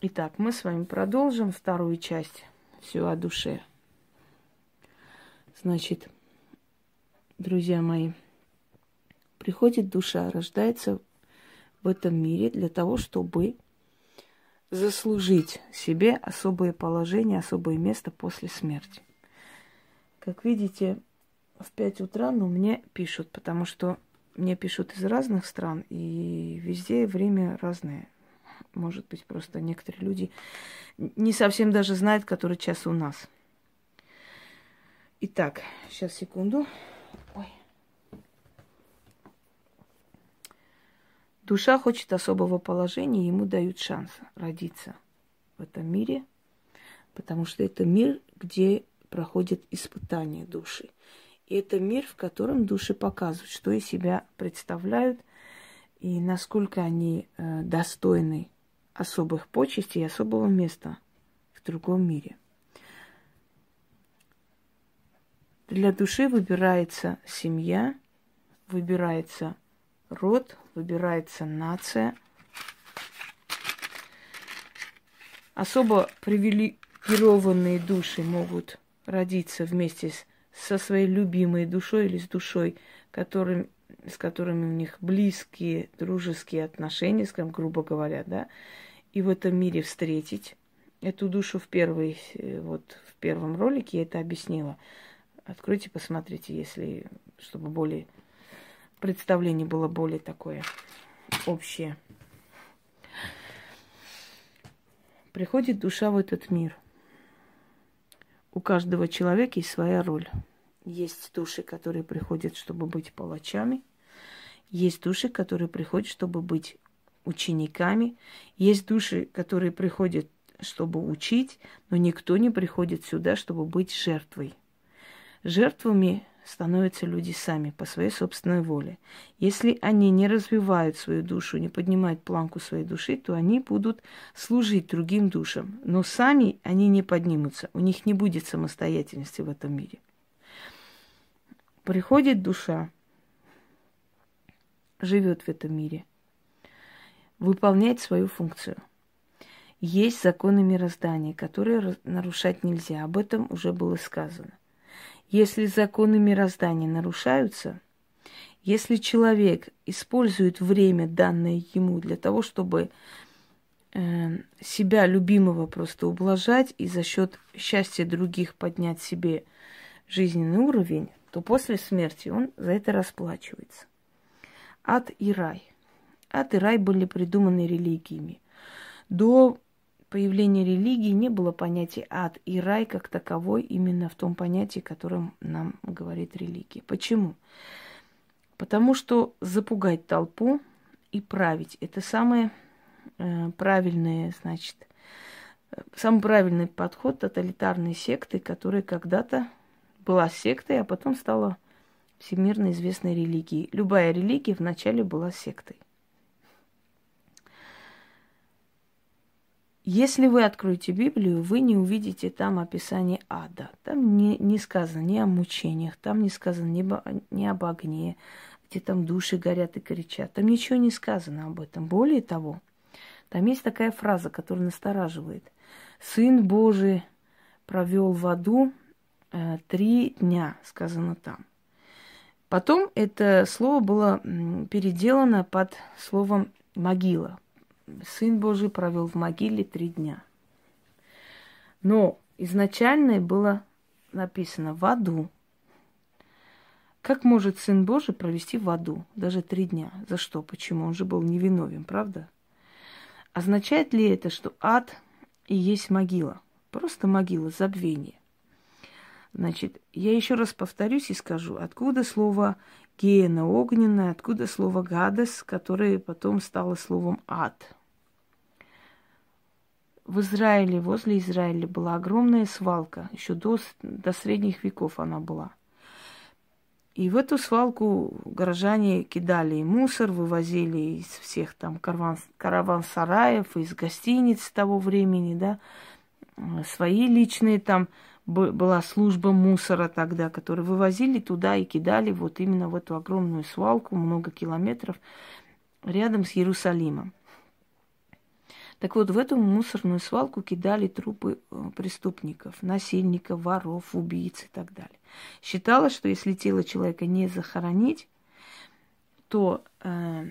Итак, мы с вами продолжим вторую часть все о душе. Значит, друзья мои, приходит душа, рождается в этом мире для того, чтобы заслужить себе особое положение, особое место после смерти. Как видите, в 5 утра, но мне пишут, потому что мне пишут из разных стран, и везде время разное. Может быть, просто некоторые люди не совсем даже знают, который час у нас. Итак, сейчас секунду. Ой. Душа хочет особого положения, ему дают шанс родиться в этом мире, потому что это мир, где проходят испытания души. И это мир, в котором души показывают, что из себя представляют и насколько они э, достойны особых почестей и особого места в другом мире. Для души выбирается семья, выбирается род, выбирается нация. Особо привилегированные души могут родиться вместе с со своей любимой душой или с душой, которым, с которыми у них близкие, дружеские отношения, скажем, грубо говоря, да, и в этом мире встретить эту душу в первой, э, вот в первом ролике я это объяснила. Откройте, посмотрите, если, чтобы более представление было более такое общее. Приходит душа в этот мир – у каждого человека есть своя роль. Есть души, которые приходят, чтобы быть палачами. Есть души, которые приходят, чтобы быть учениками. Есть души, которые приходят, чтобы учить, но никто не приходит сюда, чтобы быть жертвой. Жертвами становятся люди сами по своей собственной воле. Если они не развивают свою душу, не поднимают планку своей души, то они будут служить другим душам. Но сами они не поднимутся, у них не будет самостоятельности в этом мире. Приходит душа, живет в этом мире, выполняет свою функцию. Есть законы мироздания, которые нарушать нельзя. Об этом уже было сказано. Если законы мироздания нарушаются, если человек использует время, данное ему, для того, чтобы э, себя любимого просто ублажать и за счет счастья других поднять себе жизненный уровень, то после смерти он за это расплачивается. Ад и рай. Ад и рай были придуманы религиями. До появления религии не было понятия ад и рай как таковой именно в том понятии, которым нам говорит религия. Почему? Потому что запугать толпу и править – это самое э, правильное, значит, самый правильный подход тоталитарной секты, которая когда-то была сектой, а потом стала всемирно известной религией. Любая религия вначале была сектой. Если вы откроете Библию, вы не увидите там описание ада. Там не, не сказано ни о мучениях, там не сказано ни, ни об огне, где там души горят и кричат. Там ничего не сказано об этом. Более того, там есть такая фраза, которая настораживает. Сын Божий провел в аду э, три дня, сказано там. Потом это слово было переделано под словом могила. Сын Божий провел в могиле три дня. Но изначально было написано в аду. Как может Сын Божий провести в аду даже три дня? За что? Почему? Он же был невиновен, правда? Означает ли это, что ад и есть могила? Просто могила, забвение. Значит, я еще раз повторюсь и скажу, откуда слово гена огненная, откуда слово гадость, которое потом стало словом ад – в Израиле, возле Израиля была огромная свалка. Еще до, до средних веков она была. И в эту свалку горожане кидали мусор, вывозили из всех там караван, караван-сараев, из гостиниц того времени, да, свои личные там была служба мусора тогда, которые вывозили туда и кидали вот именно в эту огромную свалку, много километров, рядом с Иерусалимом. Так вот, в эту мусорную свалку кидали трупы э, преступников, насильников, воров, убийц и так далее. Считалось, что если тело человека не захоронить, то э,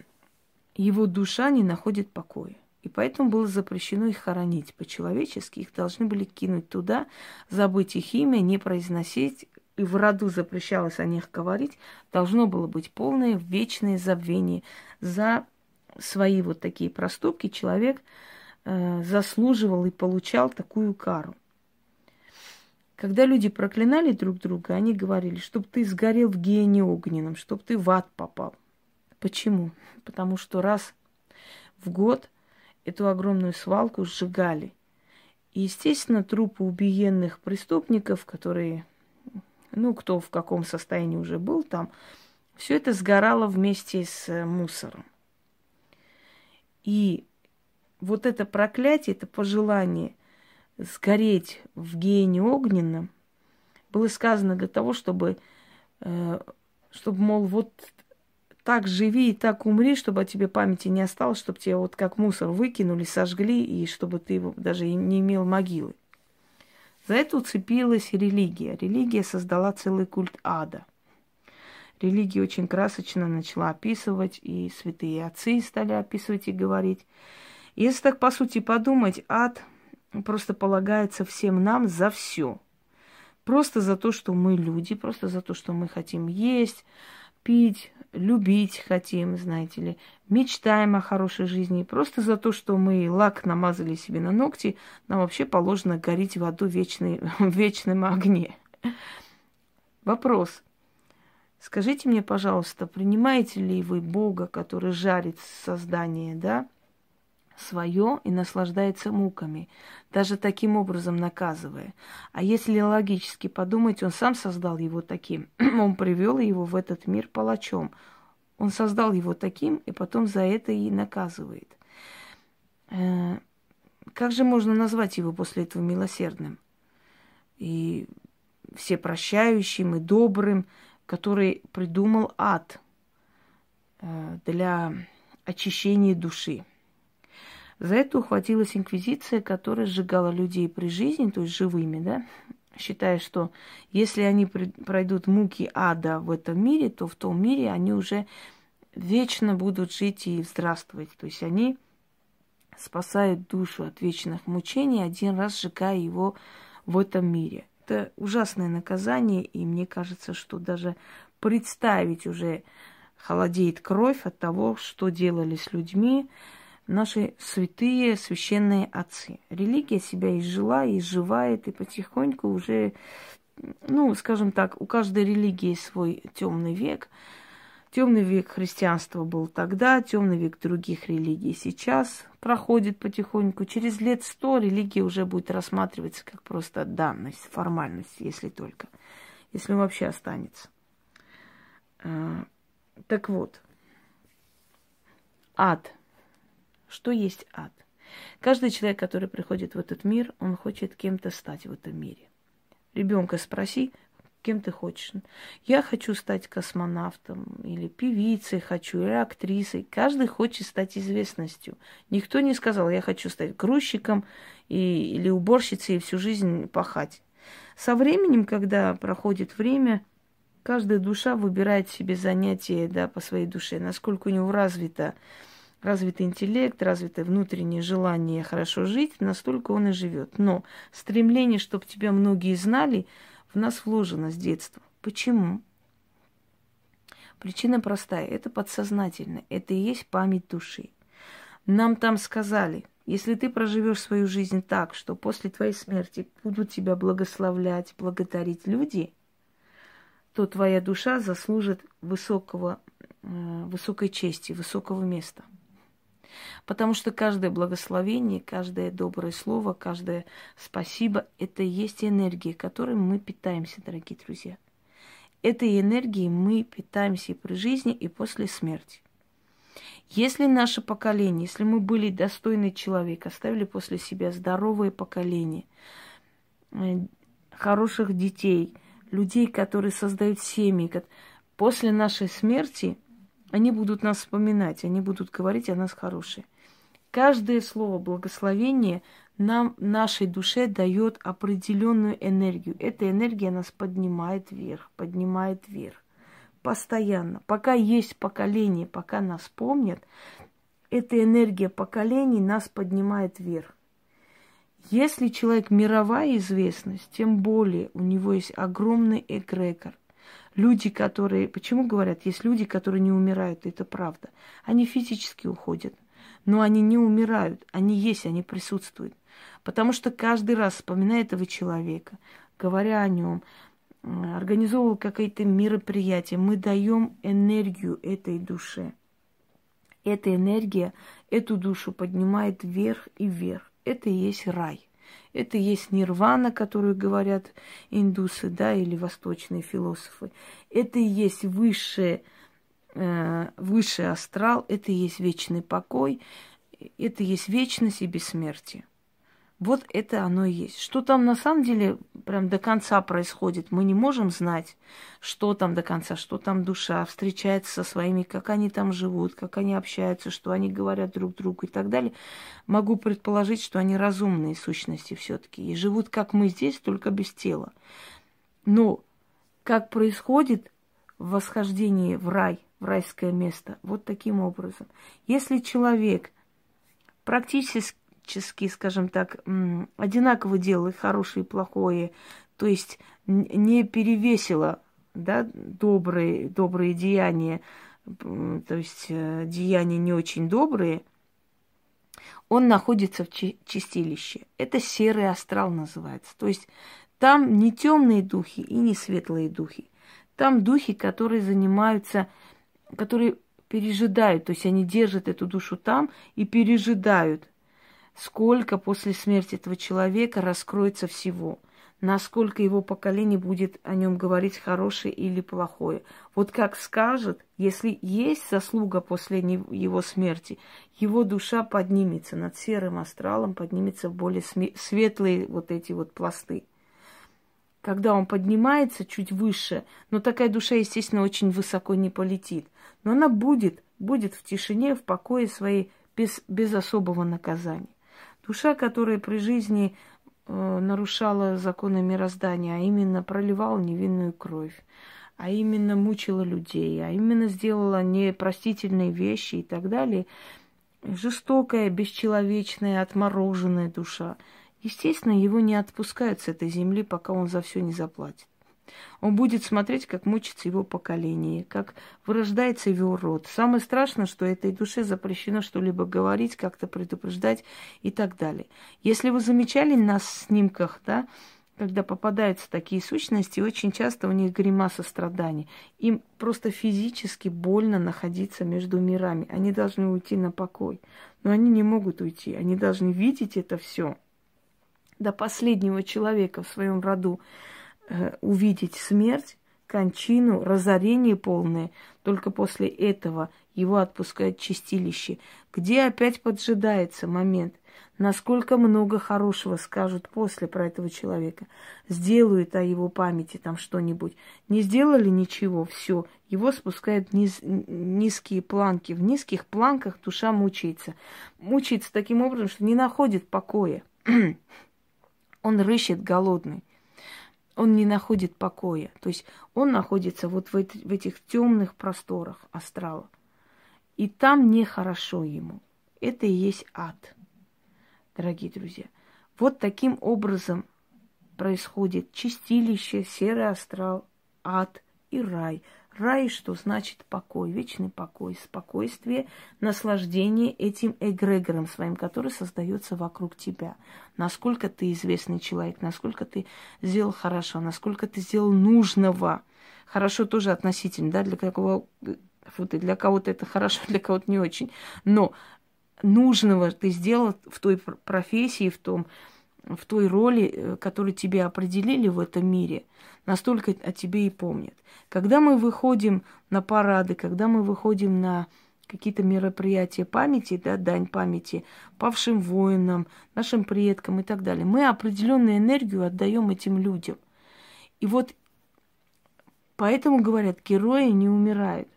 его душа не находит покоя. И поэтому было запрещено их хоронить по-человечески. Их должны были кинуть туда, забыть их имя, не произносить. И в роду запрещалось о них говорить. Должно было быть полное вечное забвение. За свои вот такие проступки человек заслуживал и получал такую кару. Когда люди проклинали друг друга, они говорили, чтобы ты сгорел в гене огненном, чтобы ты в ад попал. Почему? Потому что раз в год эту огромную свалку сжигали. И, естественно, трупы убиенных преступников, которые, ну, кто в каком состоянии уже был там, все это сгорало вместе с э, мусором. И вот это проклятие, это пожелание сгореть в гене огненном было сказано для того, чтобы, э, чтобы, мол, вот так живи и так умри, чтобы о тебе памяти не осталось, чтобы тебя вот как мусор выкинули, сожгли, и чтобы ты даже не имел могилы. За это уцепилась религия. Религия создала целый культ ада. Религия очень красочно начала описывать, и святые отцы стали описывать и говорить. Если так, по сути, подумать, ад просто полагается всем нам за все. Просто за то, что мы люди, просто за то, что мы хотим есть, пить, любить хотим, знаете ли, мечтаем о хорошей жизни. Просто за то, что мы лак намазали себе на ногти, нам вообще положено гореть в аду вечный, в вечном огне. Вопрос. Скажите мне, пожалуйста, принимаете ли вы Бога, который жарит создание, да, свое и наслаждается муками, даже таким образом наказывая. А если логически подумать, он сам создал его таким, он привел его в этот мир палачом. Он создал его таким, и потом за это и наказывает. Э, как же можно назвать его после этого милосердным? И всепрощающим и добрым, который придумал ад э, для очищения души. За это ухватилась инквизиция, которая сжигала людей при жизни, то есть живыми, да, считая, что если они пройдут муки ада в этом мире, то в том мире они уже вечно будут жить и здравствовать. То есть они спасают душу от вечных мучений, один раз сжигая его в этом мире. Это ужасное наказание, и мне кажется, что даже представить уже холодеет кровь от того, что делали с людьми, наши святые священные отцы. Религия себя изжила, изживает, и потихоньку уже, ну, скажем так, у каждой религии свой темный век. Темный век христианства был тогда, темный век других религий сейчас проходит потихоньку. Через лет сто религия уже будет рассматриваться как просто данность, формальность, если только, если вообще останется. А, так вот, ад – что есть ад? Каждый человек, который приходит в этот мир, он хочет кем-то стать в этом мире. Ребенка спроси, кем ты хочешь. Я хочу стать космонавтом, или певицей хочу, или актрисой. Каждый хочет стать известностью. Никто не сказал, я хочу стать грузчиком и, или уборщицей и всю жизнь пахать. Со временем, когда проходит время, каждая душа выбирает себе занятие да, по своей душе, насколько у него развито развитый интеллект, развитое внутреннее желание хорошо жить, настолько он и живет. Но стремление, чтобы тебя многие знали, в нас вложено с детства. Почему? Причина простая. Это подсознательно. Это и есть память души. Нам там сказали, если ты проживешь свою жизнь так, что после твоей смерти будут тебя благословлять, благодарить люди, то твоя душа заслужит высокого, э, высокой чести, высокого места – Потому что каждое благословение, каждое доброе слово, каждое спасибо – это и есть энергия, которой мы питаемся, дорогие друзья. Этой энергией мы питаемся и при жизни, и после смерти. Если наше поколение, если мы были достойный человек, оставили после себя здоровое поколение, э, хороших детей, людей, которые создают семьи, после нашей смерти – они будут нас вспоминать, они будут говорить о нас хорошие. Каждое слово благословения нам, нашей душе дает определенную энергию. Эта энергия нас поднимает вверх, поднимает вверх. Постоянно. Пока есть поколение, пока нас помнят, эта энергия поколений нас поднимает вверх. Если человек мировая известность, тем более у него есть огромный эгрегор. Люди, которые... Почему говорят, есть люди, которые не умирают, это правда. Они физически уходят, но они не умирают, они есть, они присутствуют. Потому что каждый раз, вспоминая этого человека, говоря о нем, организовывая какие-то мероприятия, мы даем энергию этой душе. Эта энергия эту душу поднимает вверх и вверх. Это и есть рай. Это есть нирвана, которую говорят индусы, да, или восточные философы. Это и есть высшее, э, высший астрал, это и есть вечный покой, это и есть вечность и бессмертие. Вот это оно и есть. Что там на самом деле прям до конца происходит, мы не можем знать, что там до конца, что там душа встречается со своими, как они там живут, как они общаются, что они говорят друг другу и так далее. Могу предположить, что они разумные сущности все-таки и живут, как мы здесь, только без тела. Но как происходит восхождение в рай, в райское место, вот таким образом. Если человек практически практически, скажем так, одинаково делала хорошее и плохое, то есть не перевесила да, добрые, добрые деяния, то есть э, деяния не очень добрые, он находится в чистилище. Это серый астрал называется. То есть там не темные духи и не светлые духи. Там духи, которые занимаются, которые пережидают, то есть они держат эту душу там и пережидают сколько после смерти этого человека раскроется всего, насколько его поколение будет о нем говорить хорошее или плохое. Вот как скажет, если есть заслуга после его смерти, его душа поднимется над серым астралом, поднимется в более светлые вот эти вот пласты. Когда он поднимается чуть выше, но такая душа, естественно, очень высоко не полетит, но она будет, будет в тишине, в покое своей, без, без особого наказания. Душа, которая при жизни э, нарушала законы мироздания, а именно проливала невинную кровь, а именно мучила людей, а именно сделала непростительные вещи и так далее, жестокая, бесчеловечная, отмороженная душа, естественно, его не отпускают с этой земли, пока он за все не заплатит. Он будет смотреть, как мучится его поколение, как вырождается его род. Самое страшное, что этой душе запрещено что-либо говорить, как-то предупреждать и так далее. Если вы замечали на снимках, да, когда попадаются такие сущности, очень часто у них гримаса страданий. Им просто физически больно находиться между мирами. Они должны уйти на покой. Но они не могут уйти. Они должны видеть это все до последнего человека в своем роду. Э, увидеть смерть, кончину, разорение полное. Только после этого его отпускают чистилище, где опять поджидается момент, насколько много хорошего скажут после про этого человека. Сделают о его памяти там что-нибудь. Не сделали ничего, все. Его спускают низ, низкие планки. В низких планках душа мучается. Мучается таким образом, что не находит покоя. Он рыщет голодный он не находит покоя. То есть он находится вот в, эти, в этих темных просторах астрала. И там нехорошо ему. Это и есть ад, дорогие друзья. Вот таким образом происходит чистилище, серый астрал, ад и рай – Рай, что значит покой, вечный покой, спокойствие, наслаждение этим эгрегором своим, который создается вокруг тебя. Насколько ты известный человек, насколько ты сделал хорошо, насколько ты сделал нужного. Хорошо тоже относительно, да, для кого фу, для кого-то это хорошо, для кого-то не очень. Но нужного ты сделал в той профессии, в том, в той роли, э, которую тебе определили в этом мире, настолько о тебе и помнят. Когда мы выходим на парады, когда мы выходим на какие-то мероприятия памяти, да, дань памяти павшим воинам, нашим предкам и так далее, мы определенную энергию отдаем этим людям. И вот поэтому говорят, герои не умирают.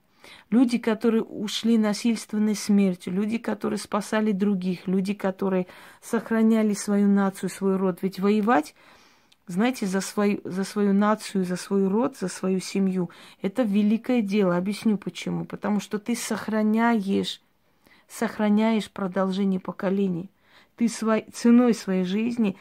Люди, которые ушли насильственной смертью, люди, которые спасали других, люди, которые сохраняли свою нацию, свой род. Ведь воевать, знаете, за свою, за свою нацию, за свой род, за свою семью, это великое дело. Объясню почему. Потому что ты сохраняешь, сохраняешь продолжение поколений. Ты свой, ценой своей жизни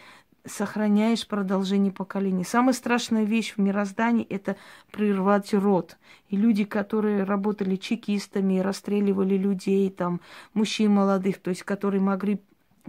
сохраняешь продолжение поколений. Самая страшная вещь в мироздании – это прервать род. И люди, которые работали чекистами, расстреливали людей, там, мужчин молодых, то есть которые могли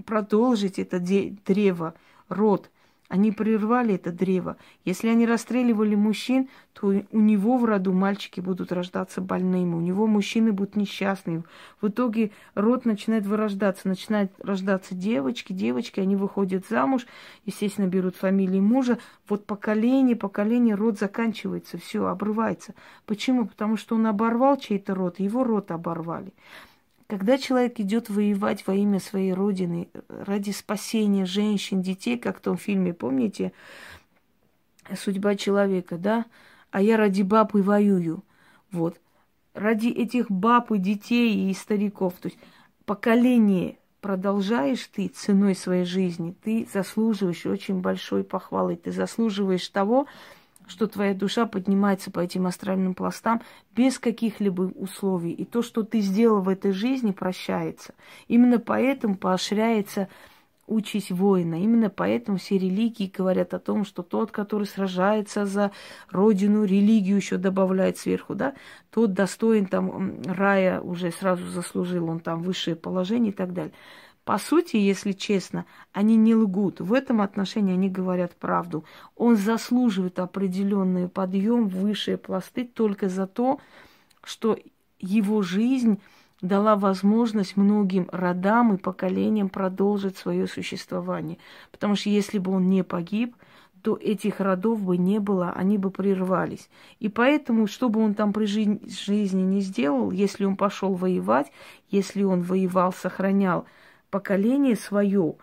продолжить это древо, род – они прервали это древо. Если они расстреливали мужчин, то у него в роду мальчики будут рождаться больными, у него мужчины будут несчастными. В итоге род начинает вырождаться, начинают рождаться девочки, девочки, они выходят замуж, естественно, берут фамилии мужа. Вот поколение, поколение, род заканчивается, все, обрывается. Почему? Потому что он оборвал чей-то род, его род оборвали. Когда человек идет воевать во имя своей родины, ради спасения женщин, детей, как в том фильме, помните, судьба человека, да? А я ради баб и воюю. Вот. Ради этих баб и детей и стариков. То есть поколение продолжаешь ты ценой своей жизни, ты заслуживаешь очень большой похвалы, ты заслуживаешь того, что твоя душа поднимается по этим астральным пластам без каких-либо условий. И то, что ты сделал в этой жизни, прощается. Именно поэтому поощряется участь воина. Именно поэтому все религии говорят о том, что тот, который сражается за родину, религию еще добавляет сверху, да, тот достоин там рая уже сразу заслужил, он там высшее положение и так далее. По сути, если честно, они не лгут. В этом отношении они говорят правду. Он заслуживает определенный подъем высшие пласты только за то, что его жизнь дала возможность многим родам и поколениям продолжить свое существование. Потому что если бы он не погиб, то этих родов бы не было, они бы прервались. И поэтому, что бы он там при жизни не сделал, если он пошел воевать, если он воевал, сохранял поколение свое,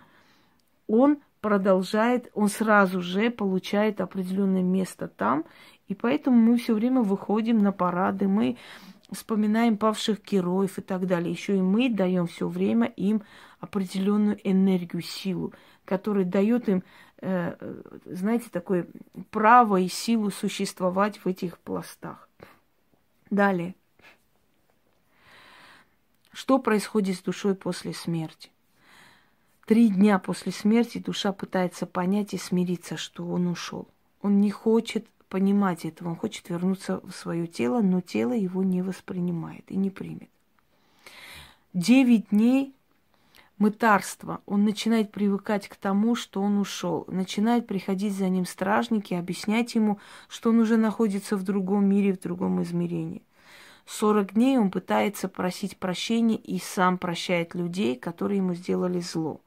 он продолжает, он сразу же получает определенное место там, и поэтому мы все время выходим на парады, мы вспоминаем павших героев и так далее. Еще и мы даем все время им определенную энергию, силу, которая дает им, э, знаете, такое право и силу существовать в этих пластах. Далее. Что происходит с душой после смерти? Три дня после смерти душа пытается понять и смириться, что он ушел. Он не хочет понимать этого, он хочет вернуться в свое тело, но тело его не воспринимает и не примет. Девять дней мытарства. Он начинает привыкать к тому, что он ушел. Начинают приходить за ним стражники, объяснять ему, что он уже находится в другом мире, в другом измерении. Сорок дней он пытается просить прощения и сам прощает людей, которые ему сделали зло.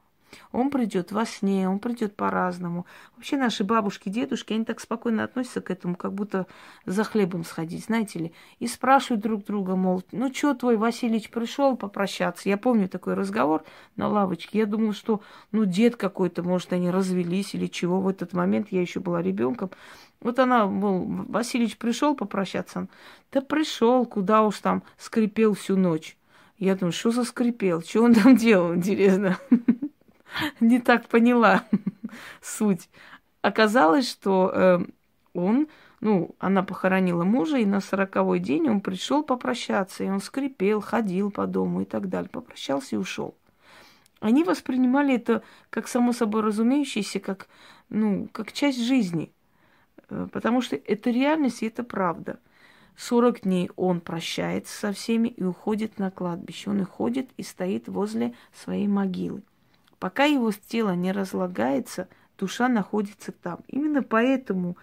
Он придет во сне, он придет по-разному. Вообще наши бабушки, дедушки, они так спокойно относятся к этому, как будто за хлебом сходить, знаете ли. И спрашивают друг друга, мол, ну что твой Васильевич пришел попрощаться? Я помню такой разговор на лавочке. Я думала, что ну дед какой-то, может, они развелись или чего. В этот момент я еще была ребенком. Вот она, мол, Васильевич пришел попрощаться. Да пришел, куда уж там, скрипел всю ночь. Я думаю, что за скрипел? Что он там делал, интересно? не так поняла суть. Оказалось, что э, он, ну, она похоронила мужа, и на сороковой день он пришел попрощаться, и он скрипел, ходил по дому и так далее. Попрощался и ушел. Они воспринимали это как само собой разумеющееся, как, ну, как часть жизни. Э, потому что это реальность и это правда. 40 дней он прощается со всеми и уходит на кладбище. Он и ходит и стоит возле своей могилы. Пока его тело не разлагается, душа находится там. Именно поэтому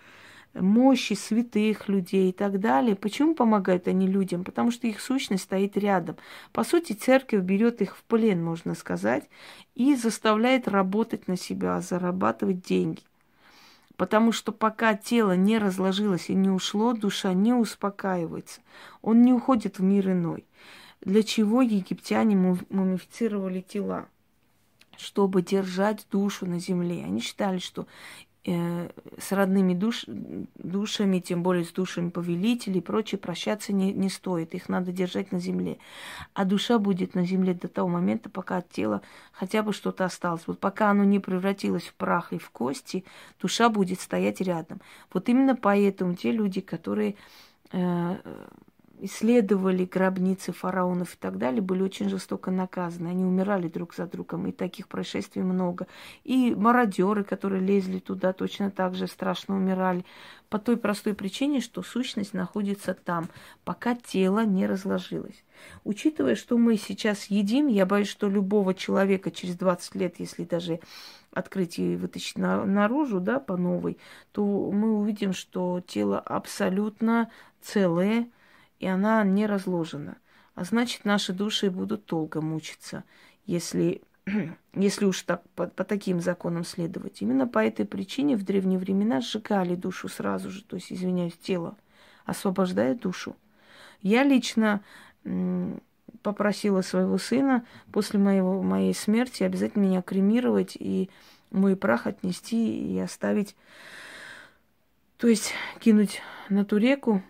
мощи святых людей и так далее. Почему помогают они людям? Потому что их сущность стоит рядом. По сути, церковь берет их в плен, можно сказать, и заставляет работать на себя, зарабатывать деньги. Потому что пока тело не разложилось и не ушло, душа не успокаивается. Он не уходит в мир иной. Для чего египтяне мумифицировали тела? Чтобы держать душу на земле. Они считали, что э, с родными душ, душами, тем более с душами повелителей и прочее, прощаться не, не стоит. Их надо держать на земле. А душа будет на земле до того момента, пока от тела хотя бы что-то осталось. Вот пока оно не превратилось в прах и в кости, душа будет стоять рядом. Вот именно поэтому те люди, которые э, исследовали гробницы фараонов и так далее, были очень жестоко наказаны. Они умирали друг за другом, и таких происшествий много. И мародеры, которые лезли туда, точно так же страшно умирали. По той простой причине, что сущность находится там, пока тело не разложилось. Учитывая, что мы сейчас едим, я боюсь, что любого человека через 20 лет, если даже открыть и вытащить на, наружу, да, по новой, то мы увидим, что тело абсолютно целое, и она не разложена. А значит, наши души будут долго мучиться, если, если уж так, по, по таким законам следовать. Именно по этой причине в древние времена сжигали душу сразу же, то есть, извиняюсь, тело, освобождая душу. Я лично попросила своего сына после моего, моей смерти обязательно меня кремировать и мой прах отнести и оставить, то есть кинуть на ту реку,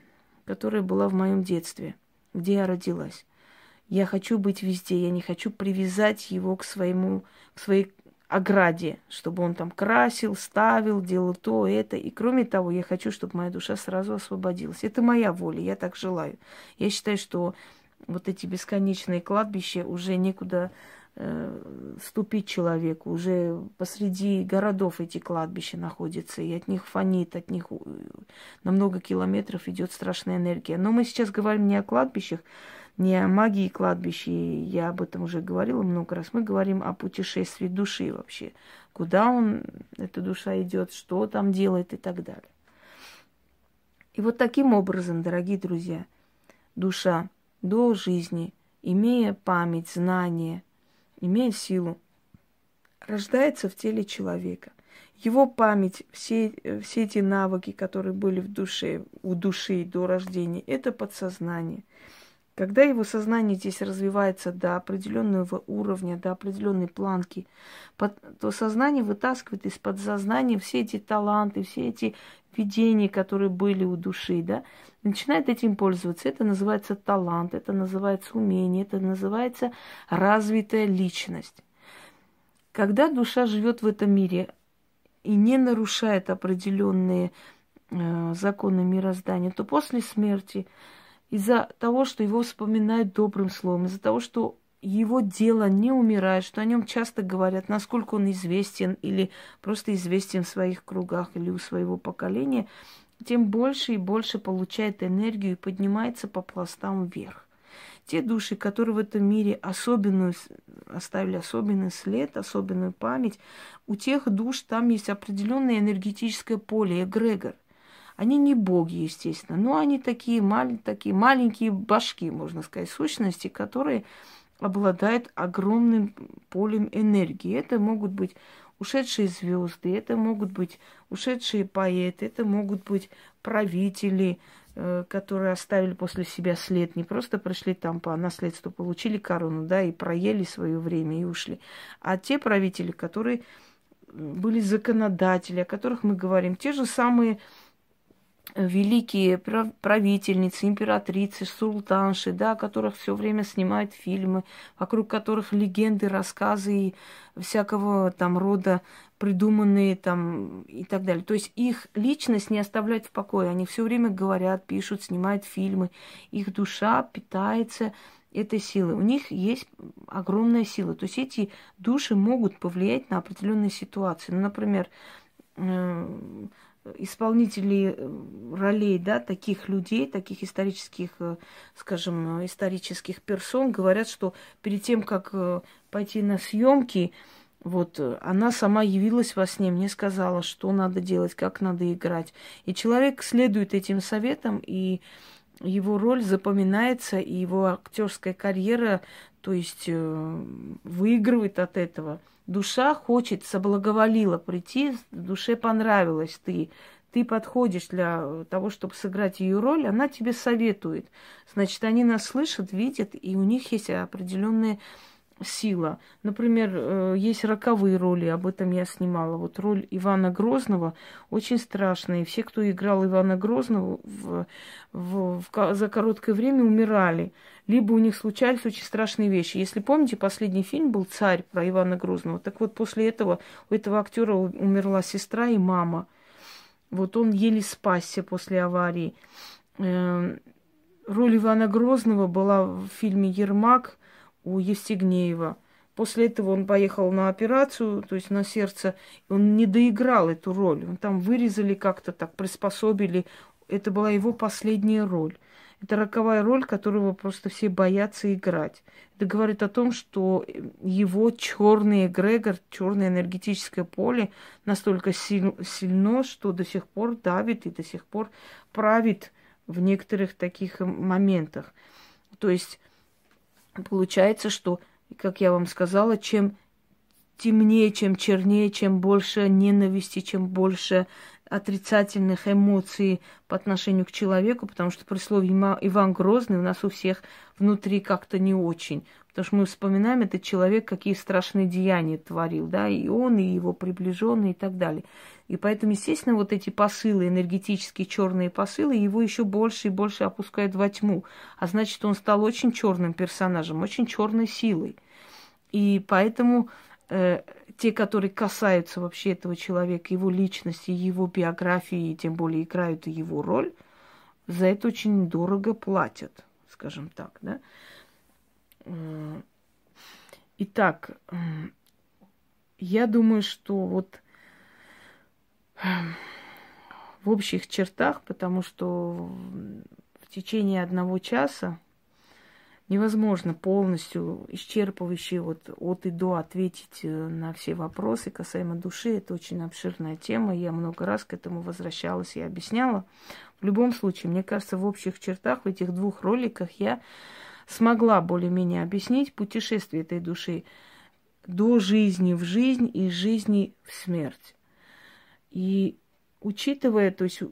которая была в моем детстве, где я родилась. Я хочу быть везде, я не хочу привязать его к своему, к своей ограде, чтобы он там красил, ставил, делал то, это. И кроме того, я хочу, чтобы моя душа сразу освободилась. Это моя воля, я так желаю. Я считаю, что вот эти бесконечные кладбища уже некуда ступить человеку. Уже посреди городов эти кладбища находятся, и от них фонит, от них на много километров идет страшная энергия. Но мы сейчас говорим не о кладбищах, не о магии кладбища, я об этом уже говорила много раз. Мы говорим о путешествии души вообще. Куда он, эта душа идет, что там делает и так далее. И вот таким образом, дорогие друзья, душа до жизни, имея память, знания, имея силу, рождается в теле человека. Его память, все, все эти навыки, которые были в душе, у души до рождения, это подсознание. Когда его сознание здесь развивается до определенного уровня, до определенной планки, то сознание вытаскивает из подсознания все эти таланты, все эти видения, которые были у души, да, начинает этим пользоваться. Это называется талант, это называется умение, это называется развитая личность. Когда душа живет в этом мире и не нарушает определенные э, законы мироздания, то после смерти из-за того, что его вспоминают добрым словом, из-за того, что его дело не умирает, что о нем часто говорят, насколько он известен или просто известен в своих кругах или у своего поколения, тем больше и больше получает энергию и поднимается по пластам вверх. Те души, которые в этом мире особенную, оставили особенный след, особенную память, у тех душ там есть определенное энергетическое поле, эгрегор. Они не боги, естественно, но они такие, мал- такие маленькие башки, можно сказать, сущности, которые обладает огромным полем энергии. Это могут быть ушедшие звезды, это могут быть ушедшие поэты, это могут быть правители, э, которые оставили после себя след, не просто пришли там по наследству, получили корону, да, и проели свое время и ушли, а те правители, которые были законодатели, о которых мы говорим, те же самые великие правительницы, императрицы, султанши, да, которых все время снимают фильмы, вокруг которых легенды, рассказы и всякого там рода придуманные там и так далее. То есть их личность не оставляет в покое. Они все время говорят, пишут, снимают фильмы. Их душа питается этой силой. У них есть огромная сила. То есть эти души могут повлиять на определенные ситуации. Ну, например, э, исполнителей э, ролей, да, таких людей, таких исторических, э, скажем, исторических персон говорят, что перед тем, как э, пойти на съемки, вот она сама явилась во сне, мне сказала, что надо делать, как надо играть. И человек следует этим советам, и его роль запоминается, и его актерская карьера, то есть выигрывает от этого душа хочет, соблаговолила прийти, душе понравилось ты, ты подходишь для того, чтобы сыграть ее роль, она тебе советует. Значит, они нас слышат, видят, и у них есть определенные сила. Например, э, есть роковые роли, об этом я снимала. Вот роль Ивана Грозного очень страшная. И все, кто играл Ивана Грозного, в, в, в, за короткое время умирали. Либо у них случались очень страшные вещи. Если помните, последний фильм был «Царь» про Ивана Грозного. Так вот, после этого у этого актера умерла сестра и мама. Вот он еле спасся после аварии. Эм, роль Ивана Грозного была в фильме «Ермак», у Евстигнеева. После этого он поехал на операцию, то есть на сердце. Он не доиграл эту роль. Он там вырезали как-то так, приспособили. Это была его последняя роль. Это роковая роль, которую просто все боятся играть. Это говорит о том, что его черный эгрегор, черное энергетическое поле настолько силь, сильно, что до сих пор давит и до сих пор правит в некоторых таких моментах. То есть Получается, что, как я вам сказала, чем темнее, чем чернее, чем больше ненависти, чем больше отрицательных эмоций по отношению к человеку, потому что при слове Иван Грозный у нас у всех внутри как-то не очень. Потому что мы вспоминаем этот человек, какие страшные деяния творил, да, и он, и его приближенные, и так далее. И поэтому, естественно, вот эти посылы, энергетические черные посылы, его еще больше и больше опускают во тьму. А значит, он стал очень черным персонажем, очень черной силой. И поэтому э, те, которые касаются вообще этого человека, его личности, его биографии, и тем более играют его роль, за это очень дорого платят, скажем так, да. Итак, я думаю, что вот в общих чертах, потому что в течение одного часа невозможно полностью исчерпывающе вот от и до ответить э, на все вопросы касаемо души. Это очень обширная тема. Я много раз к этому возвращалась и объясняла. В любом случае, мне кажется, в общих чертах, в этих двух роликах я смогла более-менее объяснить путешествие этой души до жизни в жизнь и жизни в смерть. И учитывая, то есть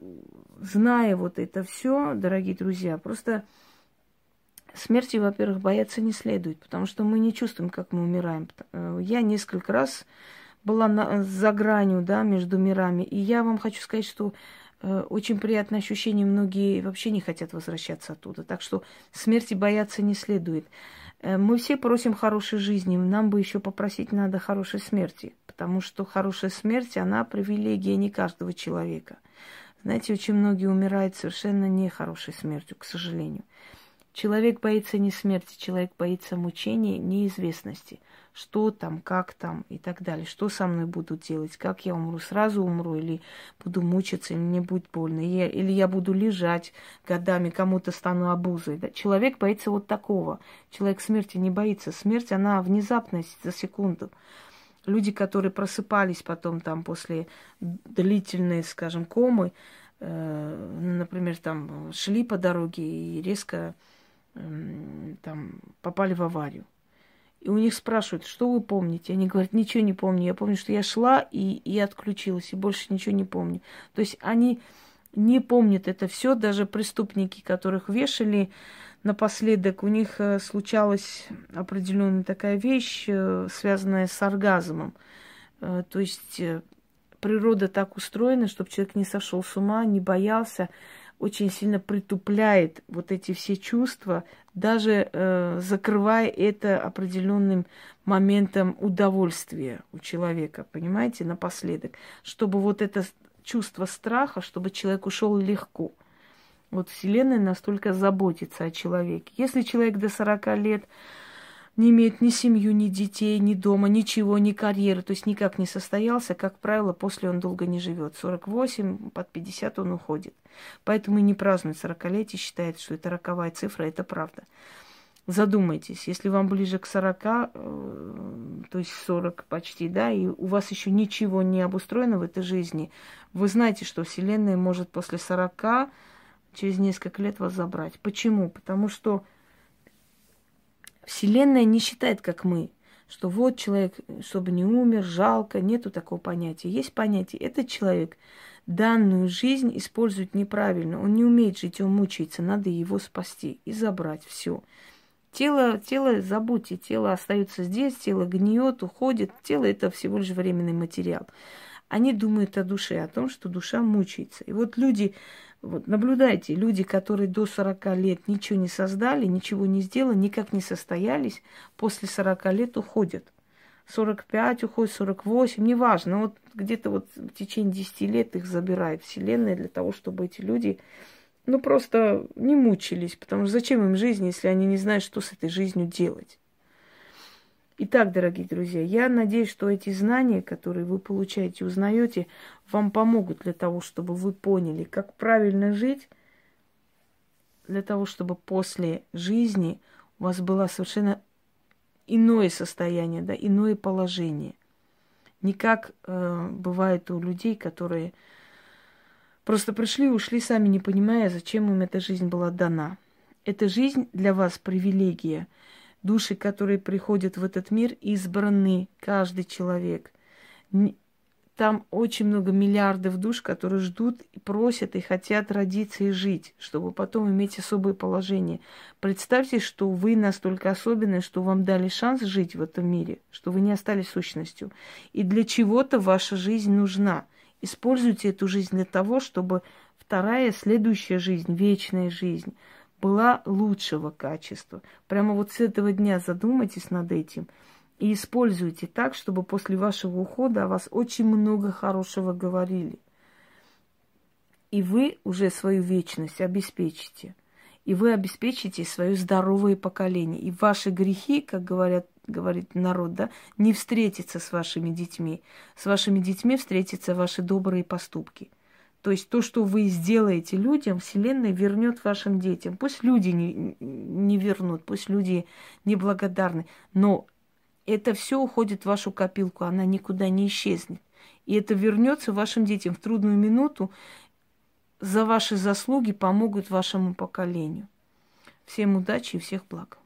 зная вот это все, дорогие друзья, просто смерти, во-первых, бояться не следует, потому что мы не чувствуем, как мы умираем. Э, я несколько раз была на, за гранью, да, между мирами, и я вам хочу сказать, что э, очень приятное ощущение, многие вообще не хотят возвращаться оттуда, так что смерти бояться не следует. Э, мы все просим хорошей жизни, нам бы еще попросить надо хорошей смерти, потому что хорошая смерть, она привилегия не каждого человека. Знаете, очень многие умирают совершенно нехорошей смертью, к сожалению. Человек боится не смерти, человек боится мучения, неизвестности. Что там, как там и так далее. Что со мной будут делать, как я умру, сразу умру или буду мучиться, или мне будет больно. Я, или я буду лежать годами, кому-то стану обузой. Да? Человек боится вот такого. Человек смерти не боится. Смерть, она внезапность за секунду. Люди, которые просыпались потом там после длительной, скажем, комы, э, например, там шли по дороге и резко там попали в аварию. И у них спрашивают, что вы помните? Они говорят, ничего не помню. Я помню, что я шла и, и отключилась, и больше ничего не помню. То есть они не помнят это все, даже преступники, которых вешали напоследок, у них э, случалась определенная такая вещь, э, связанная с оргазмом. Э, то есть природа так устроена, чтобы человек не сошел с ума, не боялся очень сильно притупляет вот эти все чувства, даже э, закрывая это определенным моментом удовольствия у человека, понимаете, напоследок, чтобы вот это чувство страха, чтобы человек ушел легко. Вот Вселенная настолько заботится о человеке. Если человек до 40 лет не имеет ни семью, ни детей, ни дома, ничего, ни карьеры, то есть никак не состоялся, как правило, после он долго не живет. 48, под 50 он уходит. Поэтому и не празднует 40-летие, считает, что это роковая цифра, это правда. Задумайтесь, если вам ближе к 40, э, то есть 40 почти, да, и у вас еще ничего не обустроено в этой жизни, вы знаете, что Вселенная может после 40 через несколько лет вас забрать. Почему? Потому что Вселенная не считает, как мы, что вот человек, чтобы не умер, жалко, нету такого понятия. Есть понятие, этот человек данную жизнь использует неправильно, он не умеет жить, он мучается, надо его спасти и забрать все. Тело, тело, забудьте, тело остается здесь, тело гниет, уходит. Тело это всего лишь временный материал. Они думают о душе, о том, что душа мучается. И вот люди, вот наблюдайте, люди, которые до 40 лет ничего не создали, ничего не сделали, никак не состоялись, после 40 лет уходят. 45 уходит, 48, неважно. Вот где-то вот в течение 10 лет их забирает Вселенная для того, чтобы эти люди ну, просто не мучились, потому что зачем им жизнь, если они не знают, что с этой жизнью делать. Итак, дорогие друзья, я надеюсь, что эти знания, которые вы получаете, узнаете, вам помогут для того, чтобы вы поняли, как правильно жить, для того, чтобы после жизни у вас было совершенно иное состояние, да, иное положение. Не как э, бывает у людей, которые Просто пришли и ушли сами, не понимая, зачем им эта жизнь была дана. Эта жизнь для вас привилегия. Души, которые приходят в этот мир, избраны, каждый человек. Там очень много миллиардов душ, которые ждут и просят и хотят родиться и жить, чтобы потом иметь особое положение. Представьте, что вы настолько особенные, что вам дали шанс жить в этом мире, что вы не остались сущностью. И для чего-то ваша жизнь нужна – Используйте эту жизнь для того, чтобы вторая, следующая жизнь, вечная жизнь была лучшего качества. Прямо вот с этого дня задумайтесь над этим и используйте так, чтобы после вашего ухода о вас очень много хорошего говорили. И вы уже свою вечность обеспечите. И вы обеспечите свое здоровое поколение. И ваши грехи, как говорят говорит народ, да, не встретиться с вашими детьми. С вашими детьми встретятся ваши добрые поступки. То есть то, что вы сделаете людям, Вселенная вернет вашим детям. Пусть люди не, не вернут, пусть люди неблагодарны, но это все уходит в вашу копилку, она никуда не исчезнет. И это вернется вашим детям в трудную минуту, за ваши заслуги помогут вашему поколению. Всем удачи и всех благ.